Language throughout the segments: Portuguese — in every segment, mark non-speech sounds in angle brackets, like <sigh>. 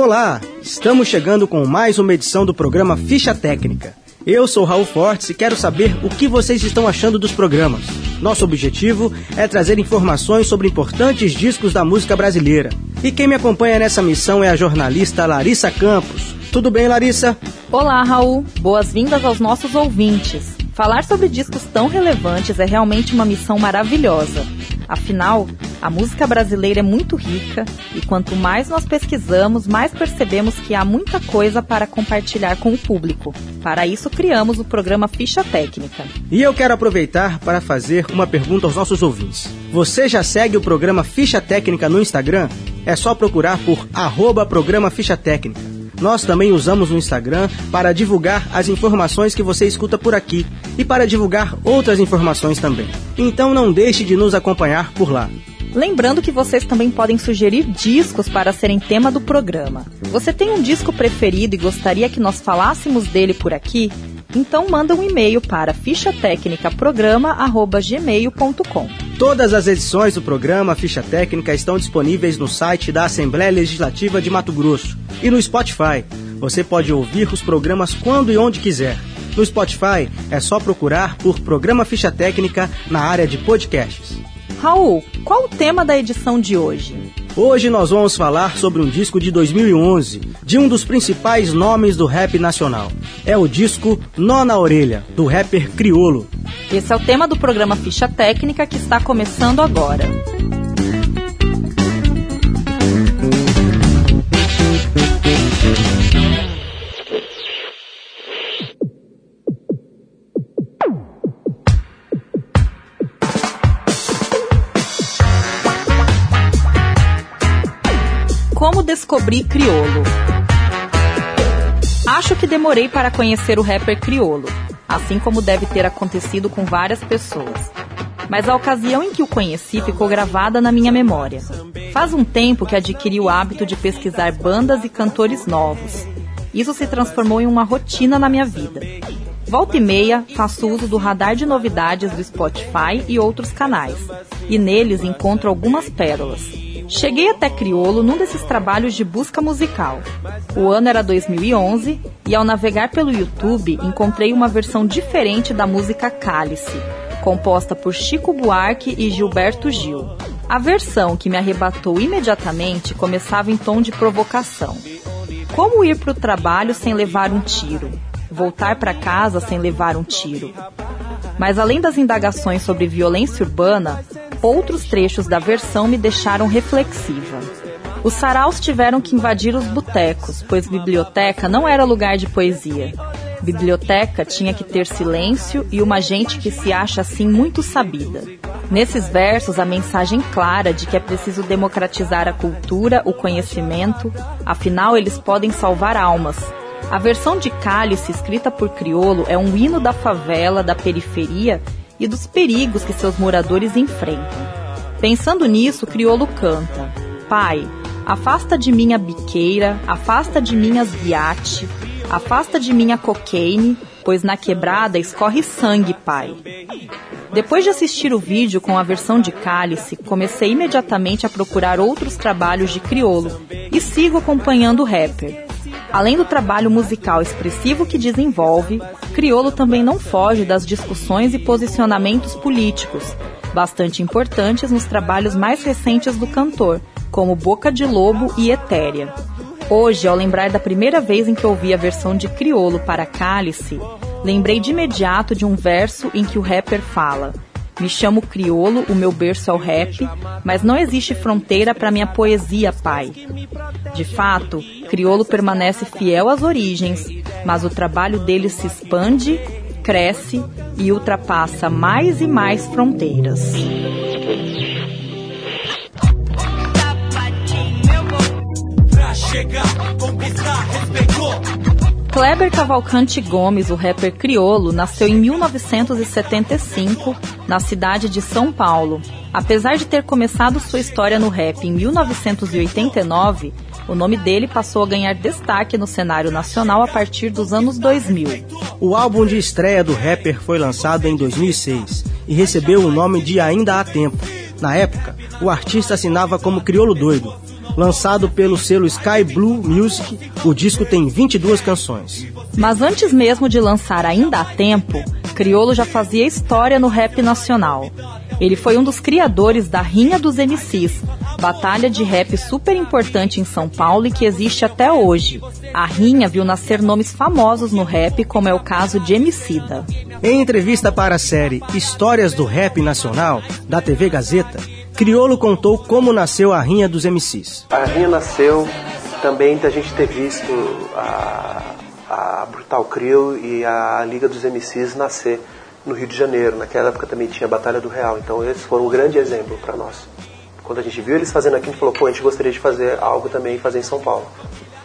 Olá, estamos chegando com mais uma edição do programa Ficha Técnica. Eu sou Raul Fortes e quero saber o que vocês estão achando dos programas. Nosso objetivo é trazer informações sobre importantes discos da música brasileira. E quem me acompanha nessa missão é a jornalista Larissa Campos. Tudo bem, Larissa? Olá, Raul. Boas-vindas aos nossos ouvintes. Falar sobre discos tão relevantes é realmente uma missão maravilhosa. Afinal, a música brasileira é muito rica e quanto mais nós pesquisamos, mais percebemos que há muita coisa para compartilhar com o público. Para isso, criamos o programa Ficha Técnica. E eu quero aproveitar para fazer uma pergunta aos nossos ouvintes. Você já segue o programa Ficha Técnica no Instagram? É só procurar por arroba programa Ficha Técnica. Nós também usamos o Instagram para divulgar as informações que você escuta por aqui e para divulgar outras informações também. Então não deixe de nos acompanhar por lá. Lembrando que vocês também podem sugerir discos para serem tema do programa. Você tem um disco preferido e gostaria que nós falássemos dele por aqui? Então manda um e-mail para fichatecnicaprograma@gmail.com. Todas as edições do programa Ficha Técnica estão disponíveis no site da Assembleia Legislativa de Mato Grosso e no Spotify. Você pode ouvir os programas quando e onde quiser. No Spotify é só procurar por Programa Ficha Técnica na área de podcasts. Raul, qual o tema da edição de hoje? Hoje nós vamos falar sobre um disco de 2011, de um dos principais nomes do rap nacional. É o disco Nó na Orelha, do rapper Criolo. Esse é o tema do programa Ficha Técnica que está começando agora. Como descobri Criolo? Acho que demorei para conhecer o rapper Criolo, assim como deve ter acontecido com várias pessoas. Mas a ocasião em que o conheci ficou gravada na minha memória. Faz um tempo que adquiri o hábito de pesquisar bandas e cantores novos. Isso se transformou em uma rotina na minha vida. Volta e meia, faço uso do radar de novidades do Spotify e outros canais, e neles encontro algumas pérolas. Cheguei até Criolo num desses trabalhos de busca musical. O ano era 2011 e ao navegar pelo YouTube encontrei uma versão diferente da música Cálice, composta por Chico Buarque e Gilberto Gil. A versão que me arrebatou imediatamente começava em tom de provocação. Como ir para o trabalho sem levar um tiro? Voltar para casa sem levar um tiro? Mas além das indagações sobre violência urbana, outros trechos da versão me deixaram reflexiva. Os saraus tiveram que invadir os botecos, pois biblioteca não era lugar de poesia. Biblioteca tinha que ter silêncio e uma gente que se acha assim muito sabida. Nesses versos, a mensagem clara de que é preciso democratizar a cultura, o conhecimento, afinal eles podem salvar almas. A versão de Cálice, escrita por Criolo, é um hino da favela, da periferia e dos perigos que seus moradores enfrentam. Pensando nisso, Criolo canta: Pai, afasta de mim a biqueira, afasta de mim as afasta de mim a cocaine, pois na quebrada escorre sangue, pai. Depois de assistir o vídeo com a versão de Cálice, comecei imediatamente a procurar outros trabalhos de Criolo e sigo acompanhando o rapper. Além do trabalho musical expressivo que desenvolve, Criolo também não foge das discussões e posicionamentos políticos, bastante importantes nos trabalhos mais recentes do cantor, como Boca de Lobo e Etérea. Hoje, ao lembrar da primeira vez em que ouvi a versão de Criolo para Cálice, lembrei de imediato de um verso em que o rapper fala: Me chamo Criolo, o meu berço é o rap, mas não existe fronteira para minha poesia, pai. De fato, Criolo permanece fiel às origens, mas o trabalho dele se expande, cresce e ultrapassa mais e mais fronteiras. Kleber Cavalcante Gomes, o rapper criolo, nasceu em 1975 na cidade de São Paulo. Apesar de ter começado sua história no rap em 1989, o nome dele passou a ganhar destaque no cenário nacional a partir dos anos 2000. O álbum de estreia do rapper foi lançado em 2006 e recebeu o nome de Ainda Há Tempo. Na época, o artista assinava como Criolo Doido. Lançado pelo selo Sky Blue Music, o disco tem 22 canções. Mas antes mesmo de lançar Ainda há Tempo, Criolo já fazia história no rap nacional. Ele foi um dos criadores da Rinha dos MCs, batalha de rap super importante em São Paulo e que existe até hoje. A Rinha viu nascer nomes famosos no rap, como é o caso de Emicida. Em entrevista para a série Histórias do Rap Nacional, da TV Gazeta, Criolo contou como nasceu a Rinha dos MCs. A Rinha nasceu também da gente ter visto a, a Brutal Crew e a Liga dos MCs nascer no Rio de Janeiro. Naquela época também tinha a Batalha do Real, então eles foram um grande exemplo para nós. Quando a gente viu eles fazendo aqui, a gente falou, pô, a gente gostaria de fazer algo também e fazer em São Paulo.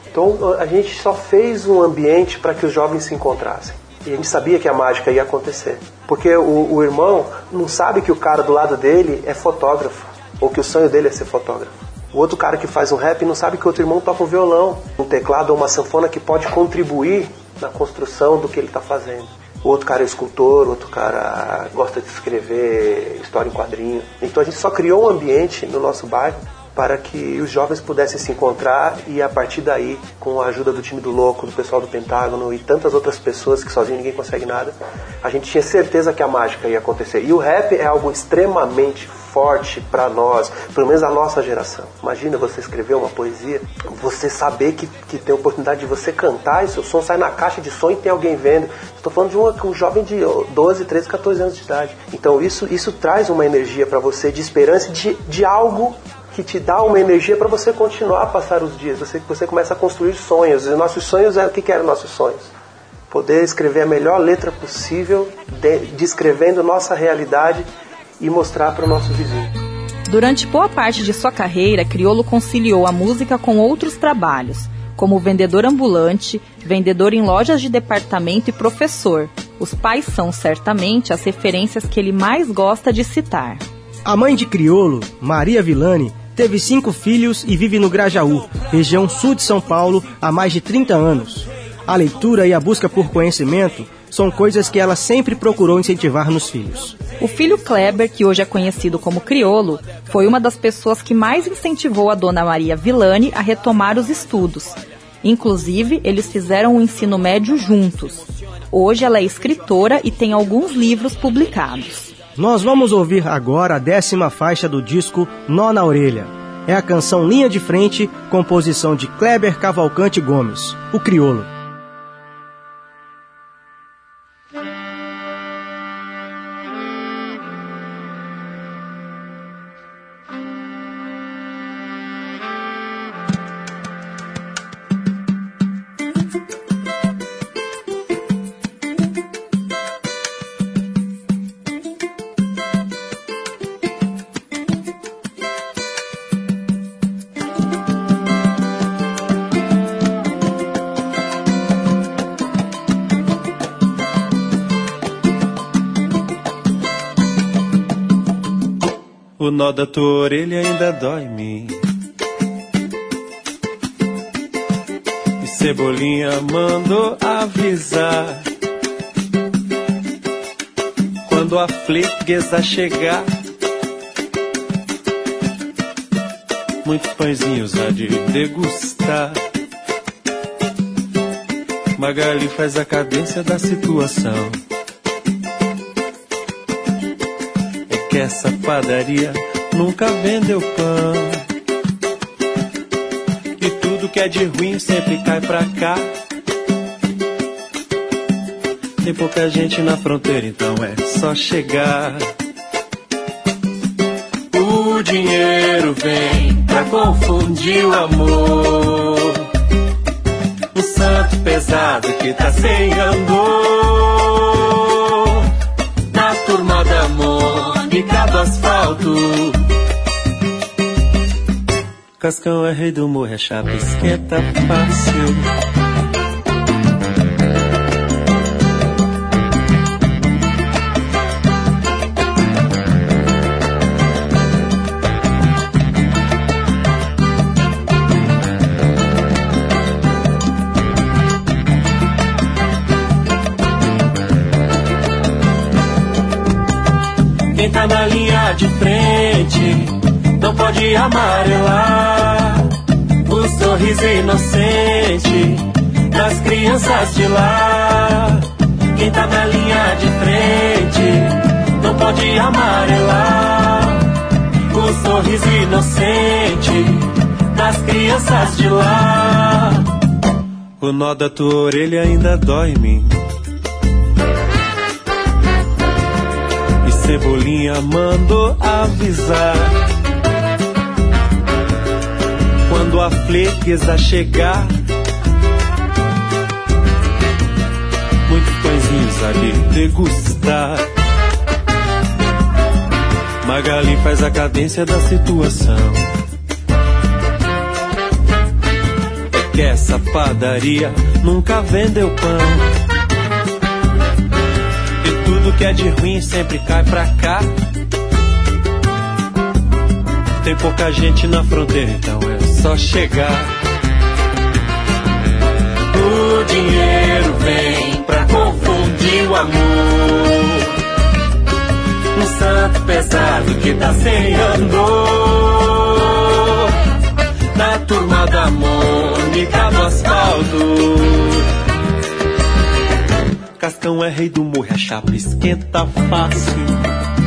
Então a gente só fez um ambiente para que os jovens se encontrassem. E a gente sabia que a mágica ia acontecer. Porque o, o irmão não sabe que o cara do lado dele é fotógrafo, ou que o sonho dele é ser fotógrafo. O outro cara que faz um rap não sabe que o outro irmão toca um violão, um teclado ou uma sanfona que pode contribuir na construção do que ele está fazendo. O outro cara é escultor, outro cara gosta de escrever história em quadrinho. Então a gente só criou um ambiente no nosso bairro para que os jovens pudessem se encontrar e a partir daí, com a ajuda do time do Louco, do pessoal do Pentágono e tantas outras pessoas que sozinho ninguém consegue nada, a gente tinha certeza que a mágica ia acontecer. E o rap é algo extremamente forte para nós, pelo menos a nossa geração. Imagina você escrever uma poesia, você saber que, que tem a oportunidade de você cantar e seu som sai na caixa de som e tem alguém vendo. Estou falando de uma, um jovem de 12, 13, 14 anos de idade. Então isso, isso traz uma energia para você de esperança de, de algo que te dá uma energia para você continuar a passar os dias. Você, você começa a construir sonhos. E nossos sonhos, é, o que, que eram nossos sonhos? Poder escrever a melhor letra possível, de, descrevendo nossa realidade e mostrar para o nosso vizinho. Durante boa parte de sua carreira, Criolo conciliou a música com outros trabalhos, como vendedor ambulante, vendedor em lojas de departamento e professor. Os pais são certamente as referências que ele mais gosta de citar. A mãe de Criolo, Maria Villani, Teve cinco filhos e vive no Grajaú, região sul de São Paulo, há mais de 30 anos. A leitura e a busca por conhecimento são coisas que ela sempre procurou incentivar nos filhos. O filho Kleber, que hoje é conhecido como Criolo, foi uma das pessoas que mais incentivou a dona Maria Villani a retomar os estudos. Inclusive, eles fizeram o ensino médio juntos. Hoje ela é escritora e tem alguns livros publicados. Nós vamos ouvir agora a décima faixa do disco Nó na Orelha. É a canção Linha de Frente, composição de Kleber Cavalcante Gomes, o Criolo. Nó da tua orelha ainda dói-me. E Cebolinha mandou avisar. Quando a fleguesa chegar, muitos pãezinhos há de degustar. Magali faz a cadência da situação. que essa padaria nunca vendeu pão. E tudo que é de ruim sempre cai pra cá. Tem pouca gente na fronteira, então é só chegar. O dinheiro vem pra confundir o amor. O santo pesado que tá sem andor. Na turma da amor picado asfalto. Cascão é rei do morro, é chapa, esquenta fácil. tá na linha de frente, não pode amarelar. sorriso inocente das crianças de lá. Quem tá na linha de frente não pode amarelar. O sorriso inocente das crianças de lá. O nó da tua orelha ainda dói em mim. Cebolinha mandou avisar. Quando a flequeza chegar, muitos pãezinhos ali degustar. Magali faz a cadência da situação. que essa padaria nunca vendeu pão. E tudo que é de ruim sempre cai pra cá. Tem pouca gente na fronteira, então é só chegar. O dinheiro vem pra confundir o amor. Um santo pesado que tá sem andor na turma da Mônica do asfalto. Cascão é rei do morro, a chapa esquenta fácil.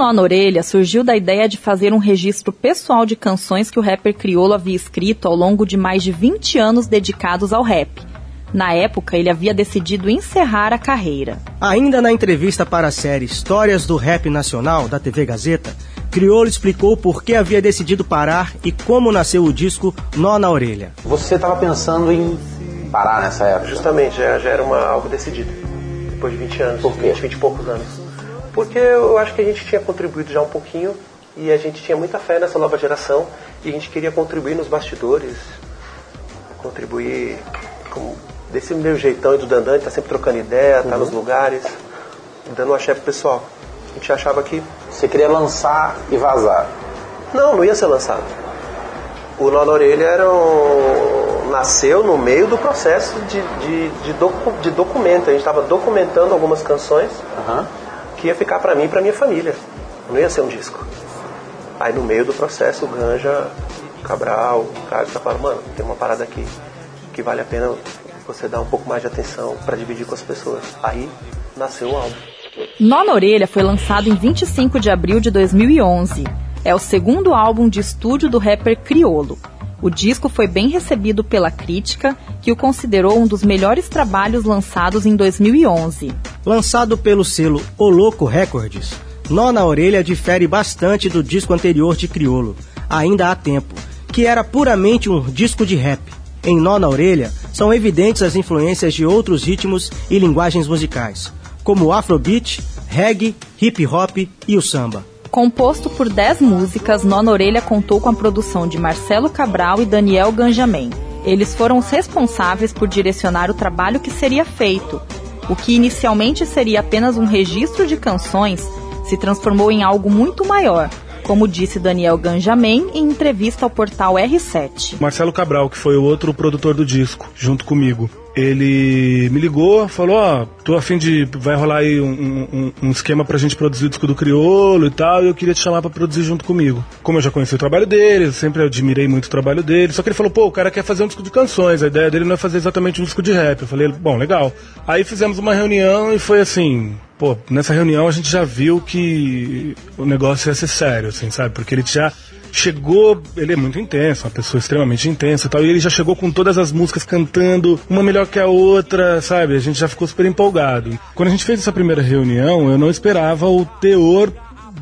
Nó na Orelha surgiu da ideia de fazer um registro pessoal de canções que o rapper crioulo havia escrito ao longo de mais de 20 anos dedicados ao rap. Na época, ele havia decidido encerrar a carreira. Ainda na entrevista para a série Histórias do Rap Nacional, da TV Gazeta, Criolo explicou por que havia decidido parar e como nasceu o disco Nó na Orelha. Você estava pensando em parar nessa época? Justamente, já, já era uma, algo decidido. Depois de 20 anos, Por quê? 20, 20 e poucos anos. Porque eu acho que a gente tinha contribuído já um pouquinho e a gente tinha muita fé nessa nova geração e a gente queria contribuir nos bastidores, contribuir com, desse meu jeitão do Dandan, tá sempre trocando ideia, tá nos lugares, dando uma chefe pro pessoal. A gente achava que Você queria lançar e vazar. não, não ia ser lançado. O Nó na Orelha era um... nasceu no meio do processo de, de, de, docu- de documento. A gente estava documentando algumas canções Aham. Que ia ficar para mim e para minha família. Não ia ser um disco. Aí no meio do processo, o Ganja, o Cabral, o Caio, falando, mano, tem uma parada aqui que vale a pena você dar um pouco mais de atenção para dividir com as pessoas. Aí nasceu o álbum. Nó na Orelha foi lançado em 25 de abril de 2011. É o segundo álbum de estúdio do rapper Criolo. O disco foi bem recebido pela crítica, que o considerou um dos melhores trabalhos lançados em 2011. Lançado pelo selo O Louco Records, Nó na Orelha difere bastante do disco anterior de Criolo, Ainda há Tempo, que era puramente um disco de rap. Em Nó na Orelha, são evidentes as influências de outros ritmos e linguagens musicais, como o afrobeat, reggae, hip hop e o samba. Composto por 10 músicas, Nó na Orelha contou com a produção de Marcelo Cabral e Daniel Ganjamin. Eles foram os responsáveis por direcionar o trabalho que seria feito. O que inicialmente seria apenas um registro de canções se transformou em algo muito maior, como disse Daniel Ganjamin em entrevista ao portal R7. Marcelo Cabral, que foi o outro produtor do disco, junto comigo. Ele me ligou, falou, ó, tô a fim de. Vai rolar aí um, um- um esquema pra gente produzir o disco do Criolo e tal, e eu queria te chamar pra produzir junto comigo. Como eu já conheci o trabalho dele, eu sempre admirei muito o trabalho dele, só que ele falou, pô, o cara quer fazer um disco de canções, a ideia dele não é fazer exatamente um disco de rap. Eu falei, bom, legal. Aí fizemos uma reunião e foi assim, pô, nessa reunião a gente já viu que o negócio ia ser sério, assim, sabe? Porque ele já chegou, ele é muito intenso, uma pessoa extremamente intensa e tal, e ele já chegou com todas as músicas cantando, uma melhor que a outra, sabe? A gente já ficou super empolgado. Quando a gente fez essa primeira reunião, eu não esperava o teor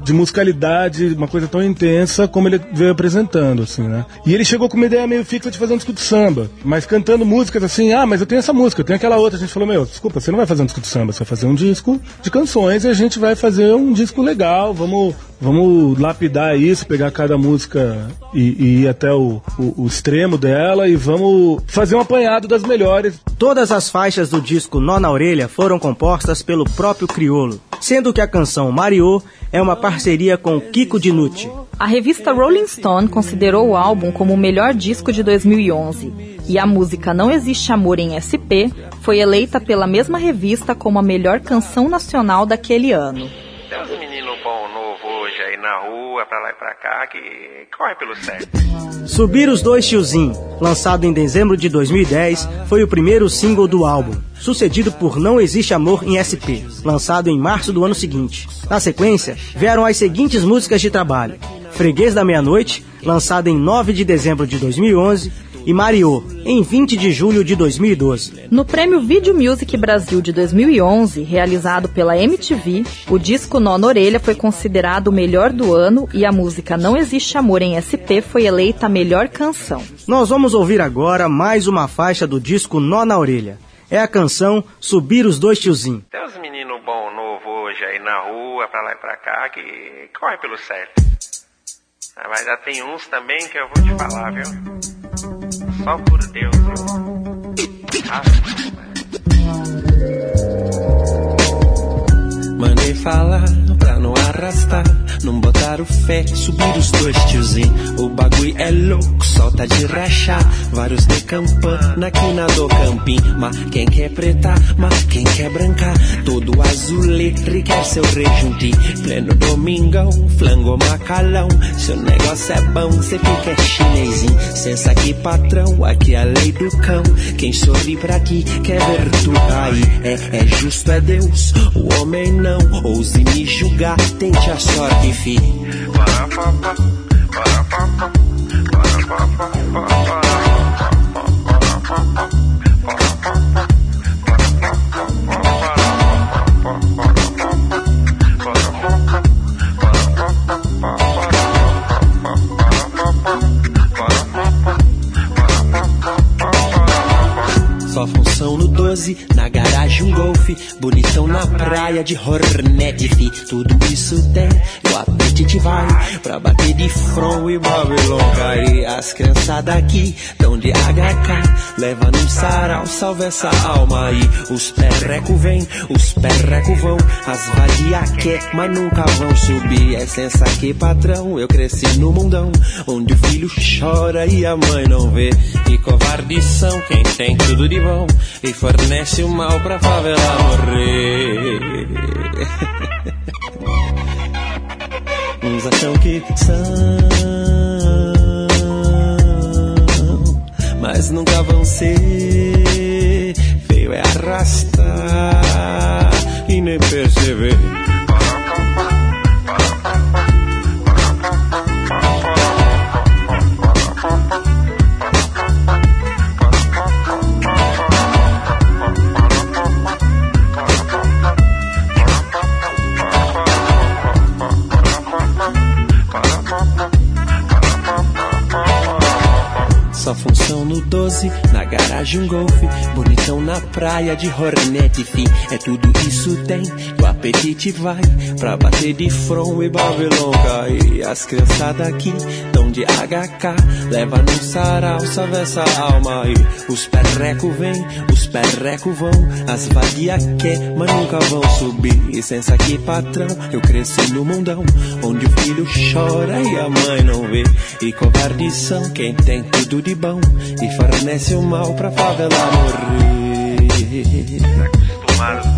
de musicalidade, uma coisa tão intensa como ele veio apresentando, assim, né? E ele chegou com uma ideia meio fixa de fazer um disco de samba, mas cantando músicas assim, ah, mas eu tenho essa música, eu tenho aquela outra. A gente falou, meu, desculpa, você não vai fazer um disco de samba, você vai fazer um disco de canções e a gente vai fazer um disco legal, vamos vamos lapidar isso, pegar cada música e, e ir até o, o, o, extremo dela e vamos fazer um apanhado das melhores. Todas as faixas do disco Nó na Orelha foram compostas pelo próprio Criolo, sendo que a canção Mario é uma parceria com Kiko Dinucci. A revista Rolling Stone considerou o álbum como o melhor disco de 2011 e a música Não Existe Amor em SP foi eleita pela mesma revista como a melhor canção nacional daquele ano. Rua, pra lá e pra cá, que corre pelo certo. Subir os Dois Tiozinho, lançado em dezembro de 2010, foi o primeiro single do álbum, sucedido por Não Existe Amor em SP, lançado em março do ano seguinte. Na sequência, vieram as seguintes músicas de trabalho: Freguês da Meia-Noite, lançado em 9 de dezembro de 2011, e Mario, em 20 de julho de 2012. No Prêmio Video Music Brasil de 2011, realizado pela MTV, o disco Nó na Orelha foi considerado o melhor do ano e a música Não Existe Amor em SP foi eleita a melhor canção. Nós vamos ouvir agora mais uma faixa do disco Nó na Orelha. É a canção Subir os Dois Tiozinhos. Tem uns meninos bom novo hoje aí na rua, pra lá e pra cá, que corre pelo certo. Ah, mas já tem uns também que eu vou te falar, viu? Só por Deus. Mandei falar não arrastar, não botar o fé, subir os dois tiozinhos. O bagulho é louco, solta de rachar. Vários de campana aqui na do campim. Mas quem quer preta, mas quem quer branca. Todo azulê, quer seu rejunti. Pleno domingão, flango macalão. Seu negócio é bom, cê fica chinesinho. Sensa aqui, patrão, aqui é a lei do cão. Quem sorri pra ti, quer ver tu aí. É, é justo, é Deus, o homem não. Ouse me julgar, tente a sorte, fi. Só função no 12, na garagem um golfe, bonitão na praia de Hornet, fi. Tudo isso tem, o apetite vai pra bater de front e Babylon cai. As criançadas aqui tão de HK, leva num sarau, salve essa alma aí. Os perreco vem, os perreco vão, as vadia quer, mas nunca vão subir. É sensa aqui, patrão, eu cresci no mundão, onde o filho chora e a mãe não vê. E covardes são quem tem tudo de bom e fornece o mal pra favela morrer. <laughs> Uns acham que são, mas nunca vão ser. Feio é arrastar e nem perceber. Só função no 12, na garagem um golfe, bonitão na praia de Hornet, fi. É tudo isso tem, o apetite vai pra bater de front e Babylon cai. As criançadas aqui tão de HK, leva no sarau, salve essa alma aí. Os perreco vem, os perreco vão, as vadia quer, mas nunca vão subir. Licença aqui, patrão, eu cresci no mundão, onde o filho chora e a mãe não vê. E covardes são quem tem tudo de e fornece o mal pra favela morrer. Acostumados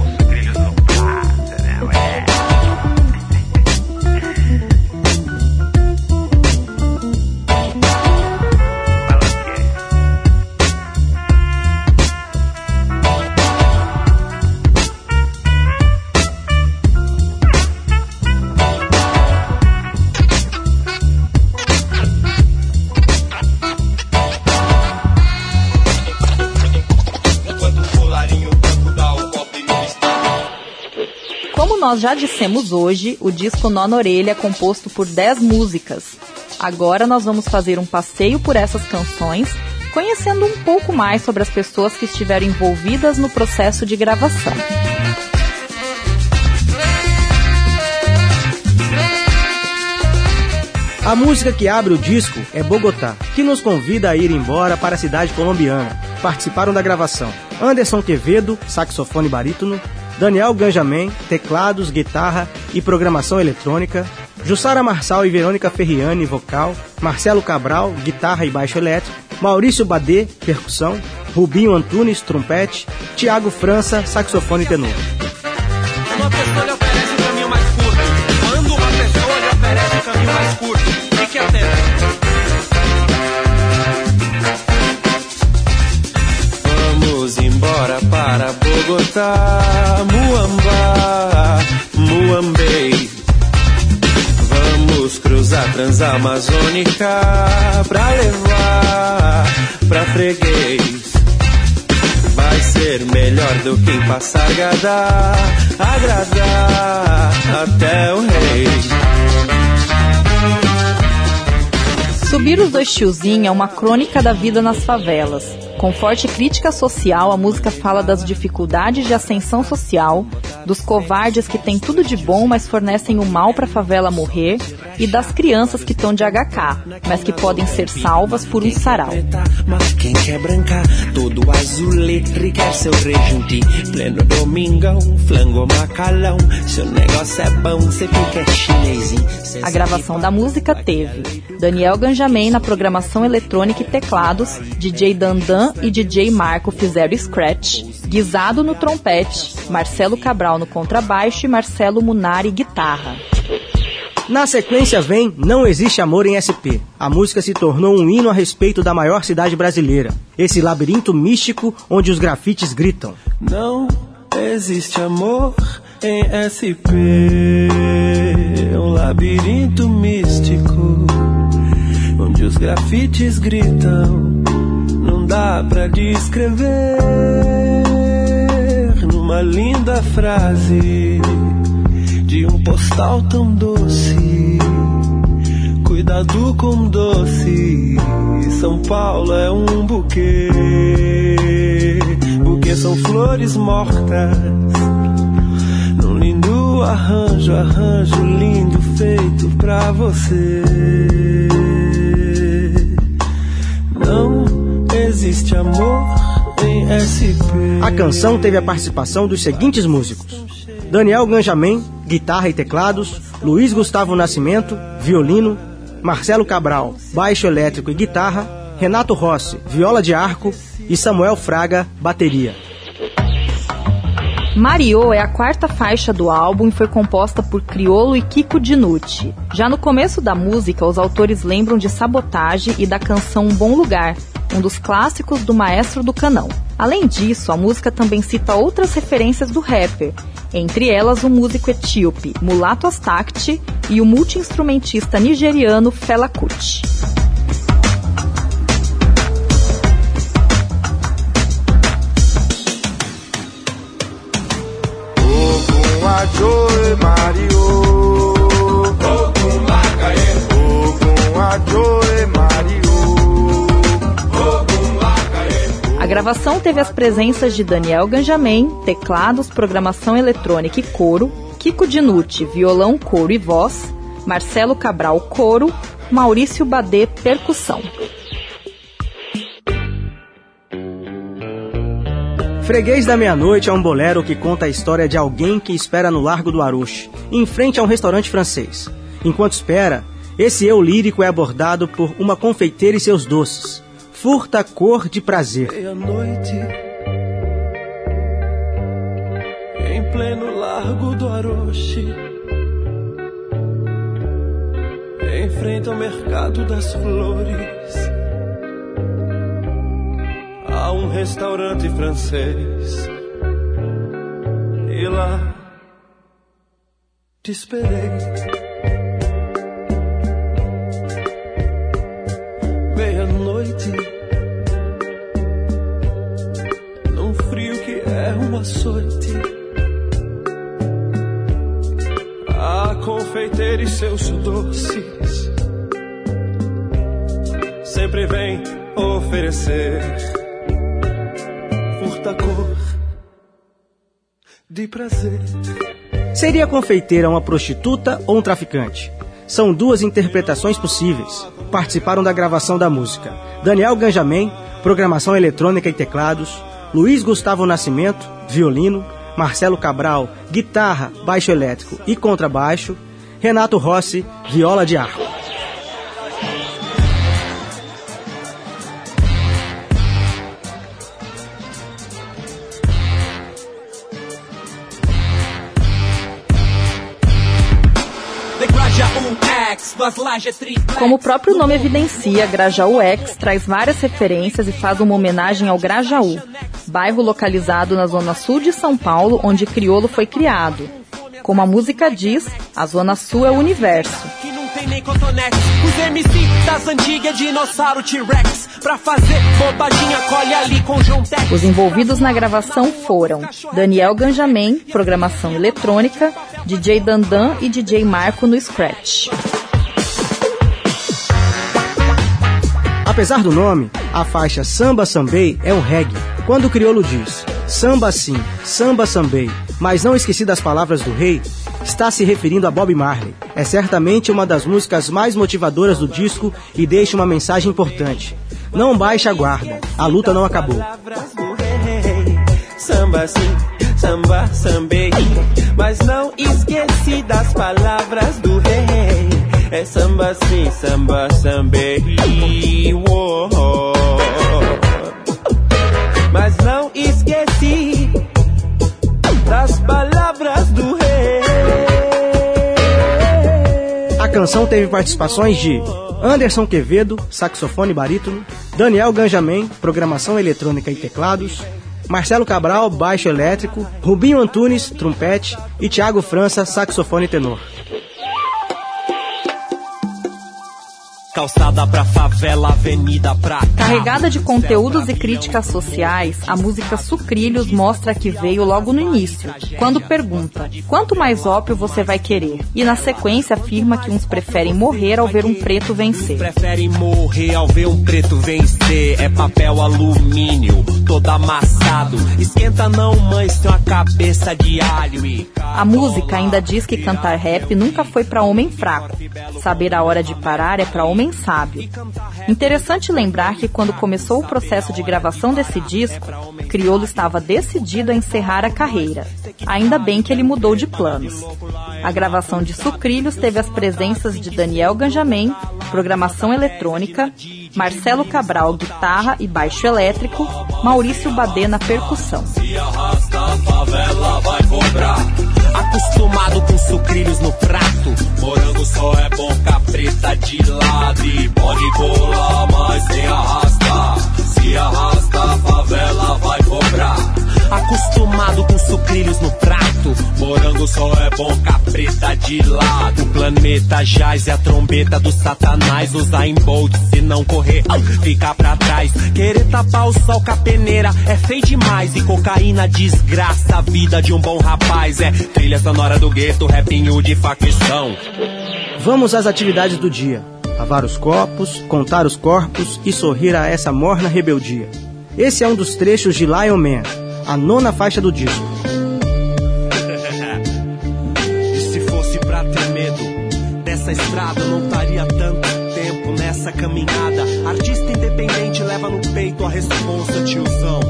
nós já dissemos hoje, o disco Nó na Orelha é composto por 10 músicas. Agora nós vamos fazer um passeio por essas canções, conhecendo um pouco mais sobre as pessoas que estiveram envolvidas no processo de gravação. A música que abre o disco é Bogotá, que nos convida a ir embora para a cidade colombiana. Participaram da gravação Anderson Quevedo, saxofone barítono, Daniel Ganjamin, teclados, guitarra e programação eletrônica, Jussara Marçal e Verônica Ferriani, vocal, Marcelo Cabral, guitarra e baixo elétrico, Maurício Badê, percussão, Rubinho Antunes, trompete, Tiago França, saxofone tenor. Bogotá, Muamba, Muambei. Vamos cruzar Transamazônica pra levar pra freguês. Vai ser melhor do que passar Gadá, agradar até o rei. Subir os dois tiozinhos é uma crônica da vida nas favelas. Com forte crítica social, a música fala das dificuldades de ascensão social, dos covardes que têm tudo de bom, mas fornecem o mal para a favela morrer, e das crianças que estão de HK, mas que podem ser salvas por um sarau. Mas quem quer brancar, todo quer seu rejunte. Pleno domingão, flango macalão. Seu negócio é bom, cê fica chinesinho. Cê A gravação da música teve Daniel Ganjamin na programação eletrônica e teclados, DJ Dandan e DJ Marco fizeram scratch, Guisado no trompete, Marcelo Cabral no contrabaixo e Marcelo Munari guitarra. Na sequência vem Não Existe Amor em SP. A música se tornou um hino a respeito da maior cidade brasileira. Esse labirinto místico onde os grafites gritam. Não existe amor em SP. É um labirinto místico onde os grafites gritam. Dá pra descrever numa linda frase de um postal tão doce. Cuidado com doce. São Paulo é um buquê. Buquê são flores mortas. Num lindo arranjo, arranjo lindo feito pra você. Existe amor em SP. A canção teve a participação dos seguintes músicos: Daniel Ganjamin, guitarra e teclados, Luiz Gustavo Nascimento, violino, Marcelo Cabral, baixo elétrico e guitarra, Renato Rossi, viola de arco e Samuel Fraga, bateria. Mario é a quarta faixa do álbum e foi composta por Criolo e Kiko Dinucci. Já no começo da música, os autores lembram de Sabotagem e da canção Um Bom Lugar, um dos clássicos do Maestro do Canão. Além disso, a música também cita outras referências do rapper, entre elas o músico etíope Mulato Astakti e o multiinstrumentista nigeriano Fela Kuti. Gravação teve as presenças de Daniel Ganjamin, teclados, programação eletrônica e coro, Kiko Dinucci, violão, coro e voz, Marcelo Cabral, coro, Maurício Badê, percussão. Freguês da Meia-Noite é um bolero que conta a história de alguém que espera no Largo do Aruche, em frente a um restaurante francês. Enquanto espera, esse eu lírico é abordado por uma confeiteira e seus doces. Furta cor de prazer. Meia-noite, em pleno largo do Aroche, em frente ao mercado das flores, há um restaurante francês. E lá te esperei. Meia-noite, num frio que é um açoite. confeiteira e seus doces sempre vem oferecer furta cor de prazer. Seria a confeiteira uma prostituta ou um traficante? São duas interpretações possíveis. Participaram da gravação da música Daniel Ganjamin, programação eletrônica e teclados, Luiz Gustavo Nascimento, violino, Marcelo Cabral, guitarra, baixo elétrico e contrabaixo, Renato Rossi, viola de arco. Como o próprio nome evidencia, Grajaú X traz várias referências e faz uma homenagem ao Grajaú, bairro localizado na zona sul de São Paulo, onde Criolo foi criado. Como a música diz, a zona sul é o universo. nem cotonete. Os MC das antigas, dinossauro T-Rex. Pra fazer bobadinha, colhe ali com João. Os envolvidos na gravação foram Daniel Ganjamin, programação eletrônica, DJ Dandan e DJ Marco no Scratch. Apesar do nome, a faixa Samba Sambei é um reggae. Quando o crioulo diz samba sim, samba sambei, mas não esqueci das palavras do rei, está se referindo a Bob Marley. É certamente uma das músicas mais motivadoras do disco e deixa uma mensagem importante. Não baixe a guarda, a luta não acabou. Samba sim, samba sambei. Mas não esqueci das palavras do rei. É samba sim, samba sambei. Uou. Mas não esqueci das palavras do rei. A canção teve participações de Anderson Quevedo, saxofone e barítono, Daniel Ganjamin, programação eletrônica e teclados, Marcelo Cabral, baixo elétrico, Rubinho Antunes, trompete e Thiago França, saxofone e tenor. Calçada pra favela, avenida pra cá. Carregada de conteúdos e críticas sociais, a música Sucrilhos mostra que veio logo no início, quando pergunta: quanto mais ópio você vai querer? E na sequência afirma que uns preferem morrer ao ver um preto vencer. Prefere morrer ao ver um preto vencer. É papel alumínio, todo amassado. Esquenta não, mãe, tem uma cabeça de alho e. A música ainda diz que cantar rap nunca foi para homem fraco. Saber a hora de parar é para homem sábio. Interessante lembrar que quando começou o processo de gravação desse disco, Criolo estava decidido a encerrar a carreira. Ainda bem que ele mudou de planos. A gravação de Sucrilhos teve as presenças de Daniel Ganjamin, programação eletrônica, Marcelo Cabral, guitarra e baixo elétrico, Maurício Badê na percussão. Se arrasta favela, vai cobrar. Acostumado com sucrilhos no prato. Morango só é bom capreta de lado. E pode colar, mas se arrasta. Se arrasta, a favela vai cobrar. Acostumado com sucrilhos no prato. Morango só é bom capreta de lado. O planeta jaz é a trombeta do satanás. Usar em bolt, se não correr, fica pra trás. Querer tapar o sol com a peneira é feio demais. E cocaína desgraça a vida de um bom rapaz. É trilha sonora do gueto, rapinho de facção. Vamos às atividades do dia. Lavar os copos, contar os corpos e sorrir a essa morna rebeldia. Esse é um dos trechos de Lion Man, a nona faixa do disco. <laughs> E se fosse pra ter medo dessa estrada, não estaria tanto tempo nessa caminhada. Artista independente leva no peito a responsa, tiozão.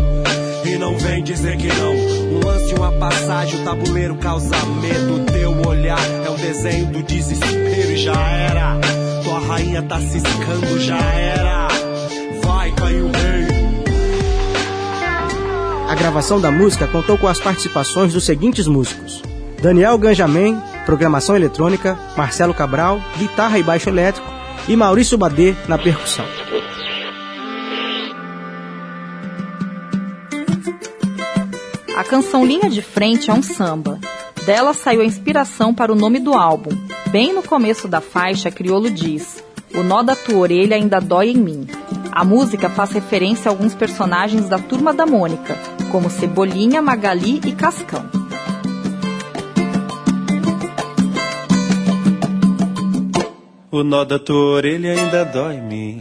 E não vem dizer que não. Um lance, uma passagem, o tabuleiro causa medo. Teu olhar é um desenho do desespero e já era. Tua rainha tá ciscando, já era. Vai, caiu o. A gravação da música contou com as participações dos seguintes músicos: Daniel Ganjamin, programação eletrônica, Marcelo Cabral, guitarra e baixo elétrico e Maurício Badê na percussão. A canção Linha de Frente é um samba. Dela saiu a inspiração para o nome do álbum. Bem no começo da faixa, Criolo diz: O nó da tua orelha ainda dói em mim. A música faz referência a alguns personagens da turma da Mônica, como Cebolinha, Magali e Cascão. O nó da tua orelha ainda dói em mim.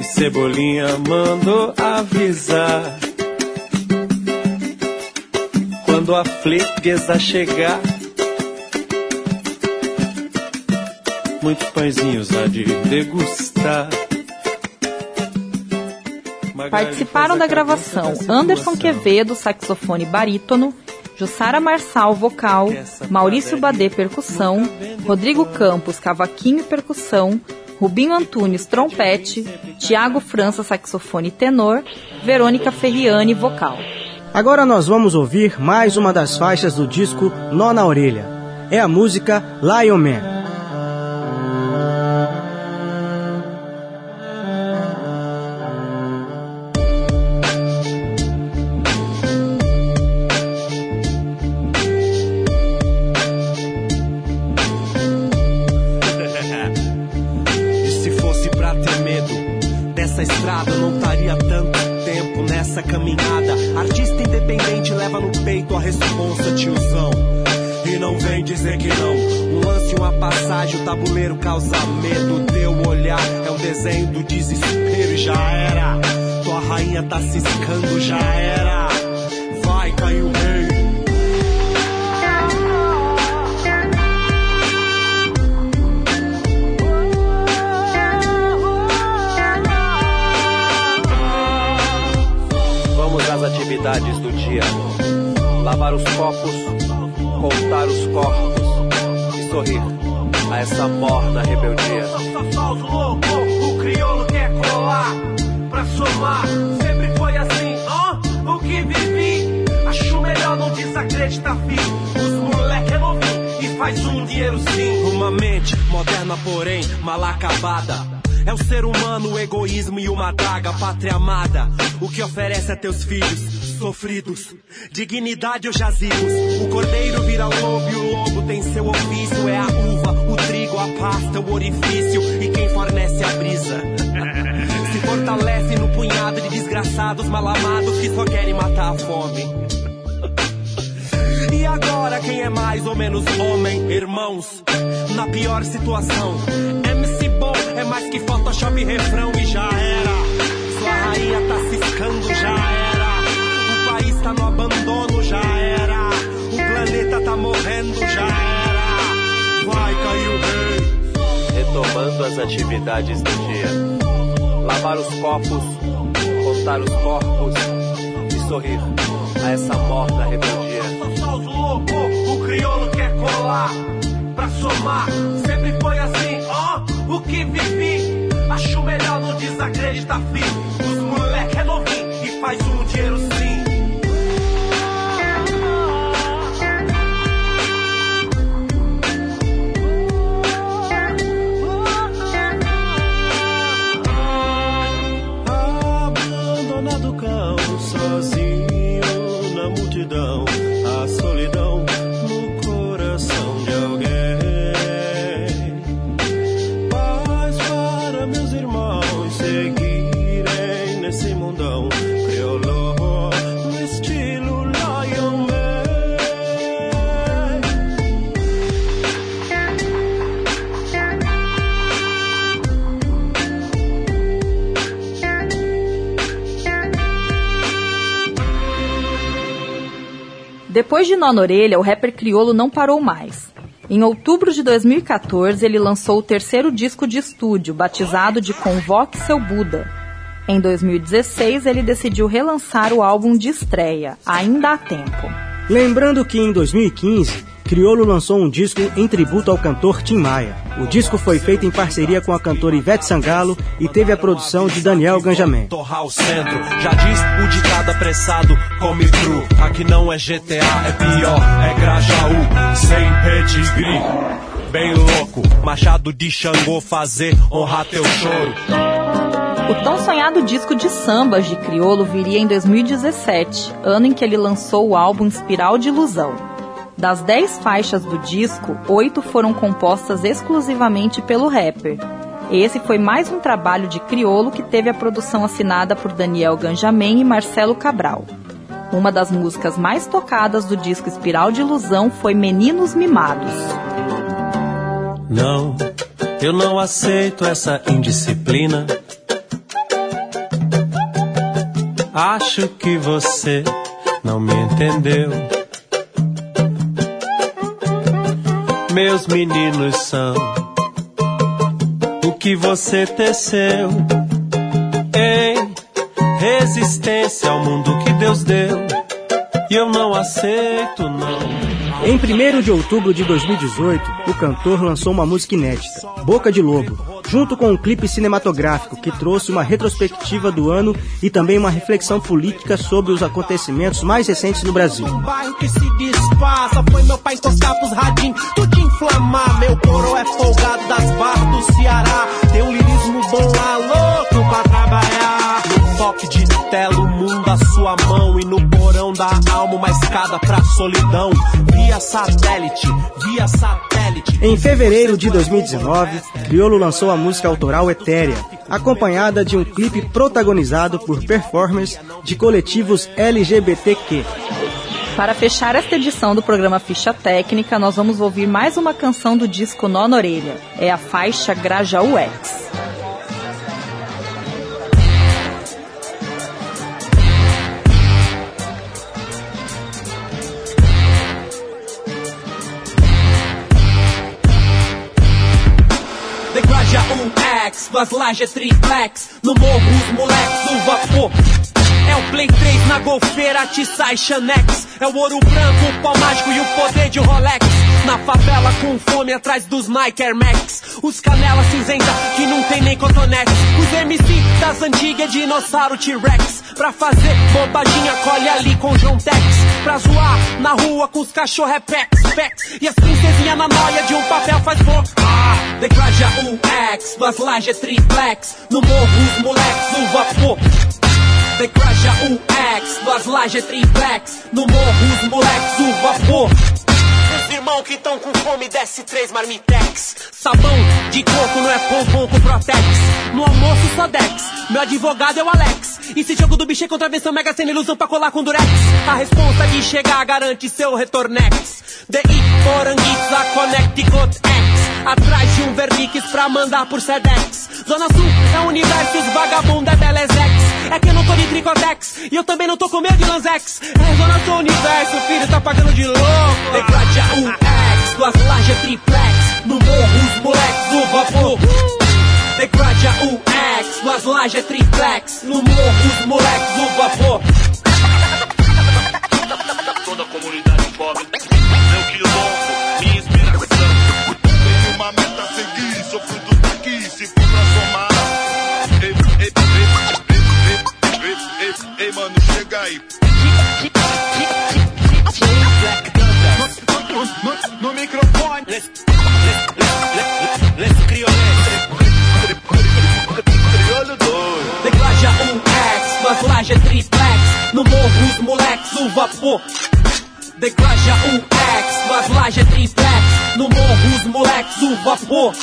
E Cebolinha mandou avisar. Quando a fleguesa chegar, muitos pãezinhos há de degustar. Participaram da gravação Anderson Quevedo, saxofone barítono, Jussara Marçal, vocal, Maurício Badê, percussão, Rodrigo Campos, cavaquinho e percussão, Rubinho Antunes, trompete, Tiago França, saxofone e tenor, Verônica Ferriani, vocal. Agora nós vamos ouvir mais uma das faixas do disco Nó na Orelha. É a música Lion Man. Nessa caminhada. Artista independente leva no peito a responsa, tiozão. E não vem dizer que não. Um lance, uma passagem, o tabuleiro causa medo. Teu olhar é um desenho do desespero já era. Tua rainha tá ciscando, já era. Vai, caiu atividades do dia. Lavar os copos, contar os corpos e sorrir a essa morna rebeldia. O crioulo quer colar pra somar. Sempre foi assim, ó. O que vivi. Acho melhor não desacreditar, filho. Os moleque é novinho e faz um dinheiro sim. Uma mente moderna, porém mal acabada. É o ser humano, o egoísmo e uma daga, pátria amada. O que oferece a teus filhos sofridos, dignidade ou jazigos. O cordeiro vira lobo e o lobo tem seu ofício. É a uva, o trigo, a pasta, o orifício e quem fornece a brisa. <laughs> Se fortalece no punhado de desgraçados mal amados que só querem matar a fome. E agora quem é mais ou menos homem, irmãos? Na pior situação, MC bom é mais que Photoshop refrão e já era. Sua rainha tá ciscando, já era. Tá morrendo, já era. Vai cair o rei. Retomando as atividades do dia. Lavar os copos, contar os corpos e sorrir a essa morna rebeldia. Só os loucos, o crioulo quer colar pra somar. Sempre foi assim, ó. O que vivi. Acho melhor não desacreditar, filho. Os moleque é novinho e faz um dinheiro sim. Solidão Depois de Nó na Orelha, o rapper criolo não parou mais. Em outubro de 2014, ele lançou o terceiro disco de estúdio, batizado de Convoque Seu Buda. Em 2016, ele decidiu relançar o álbum de estreia, Ainda há Tempo. Lembrando que em 2015, Criolo lançou um disco em tributo ao cantor Tim Maia. O disco foi feito em parceria com a cantora Ivete Sangalo e teve a produção de Daniel Ganjamin. Torrar o centro, já diz o ditado apressado, come cru. Aqui não é GTA, é pior, é Grajaú, sem pedigree. Bem louco, machado de Xangô fazer honrar teu choro. O tão sonhado disco de sambas de Criolo viria em 2017, ano em que ele lançou o álbum Espiral de Ilusão. Das 10 faixas do disco, 8 foram compostas exclusivamente pelo rapper. Esse foi mais um trabalho de Criolo que teve a produção assinada por Daniel Ganjamin e Marcelo Cabral. Uma das músicas mais tocadas do disco Espiral de Ilusão foi Meninos Mimados. Não, eu não aceito essa indisciplina. Acho que você não me entendeu. Meus meninos são o que você teceu em resistência ao mundo que Deus deu. E eu não aceito, não. Em 1 de outubro de 2018, o cantor lançou uma música inédita, Boca de Lobo, junto com um clipe cinematográfico que trouxe uma retrospectiva do ano e também uma reflexão política sobre os acontecimentos mais recentes no Brasil. Um é um lirismo bom pra trabalhar. Toque de tela, o mundo à sua mão e no porão da alma uma escada pra solidão. Via satélite, via satélite. Em fevereiro de 2019, Criolo lançou a música autoral Etérea, acompanhada de um clipe protagonizado por performers de coletivos LGBTQ. Para fechar esta edição do programa Ficha Técnica, nós vamos ouvir mais uma canção do disco Nó na Orelha. É a faixa Grajaú X. Duas lajes triplex, no morro os moleques, o vapor. É o Play 3 na golfeira, Atiçai Xanex. É o ouro branco, o pau mágico e o poder de Rolex. Na favela com fome atrás dos Nike Air Max. Os canela cinzenta que não tem nem cotonete. Os MC das antigas, dinossauro T-Rex. Pra fazer bobaginha, colhe ali com João Tex. Pra zoar na rua com os cachorro é pex, pex. E as princesinhas na noia de um papel faz boca. Ah, Decraja um X, duas lajes triplex. No morro os moleques, o vapor. É um X, duas lajes triplex. No morro, os moleques, o vapor. Os irmãos que tão com fome, desce três marmitex. Sabão de coco não é pompom com Protex. No almoço, só Dex. Meu advogado é o Alex. E se jogo do bicho é contravenção, mega sem ilusão pra colar com Durex. A responsa de chegar garante seu retornex. The I Poranguitos, a Connecticut X. Atrás de um Vernix pra mandar por Sedex. Zona Sul é o universo, os vagabundo é Belezex. É que eu não tô de Tricotex e eu também não tô com medo de Lanzex. É Zona Sul universo, filho, tá pagando de louco. Declate um X, duas lajes triplex. No morro, os moleques do vapor. Declate um X, duas lajes triplex. No morro, os moleques do vapor. Toda a comunidade pobre, meu quilombo, aí. No, microfone. Declaja um X, duas lajes triplex. No morro, os moleques, o vapor. Declaja um X, duas lajes triplex. No morro, os moleques, o vapor.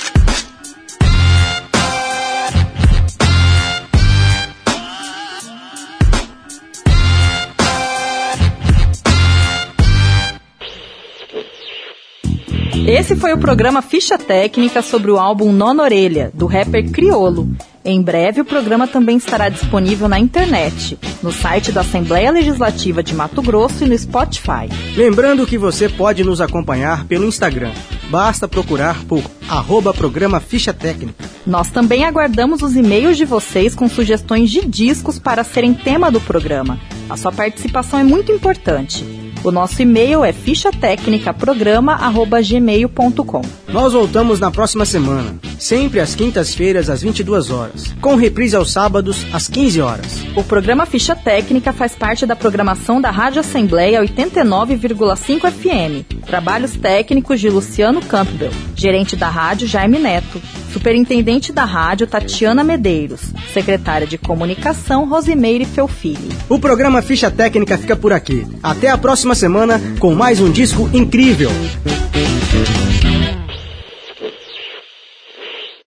Esse foi o programa Ficha Técnica sobre o álbum Nona Orelha, do rapper Criolo. Em breve, o programa também estará disponível na internet, no site da Assembleia Legislativa de Mato Grosso e no Spotify. Lembrando que você pode nos acompanhar pelo Instagram. Basta procurar por arroba programa Ficha Técnica. Nós também aguardamos os e-mails de vocês com sugestões de discos para serem tema do programa. A sua participação é muito importante. O nosso e-mail é fichatecnicaprograma.gmail.com Nós voltamos na próxima semana, sempre às quintas-feiras às 22 horas, com reprise aos sábados às 15 horas. O programa Ficha Técnica faz parte da programação da Rádio Assembleia 89,5 FM. Trabalhos técnicos de Luciano Campbell, gerente da rádio Jaime Neto, superintendente da rádio Tatiana Medeiros, secretária de comunicação Rosimeire Felfili. O programa Ficha Técnica fica por aqui. Até a próxima semana com mais um disco incrível.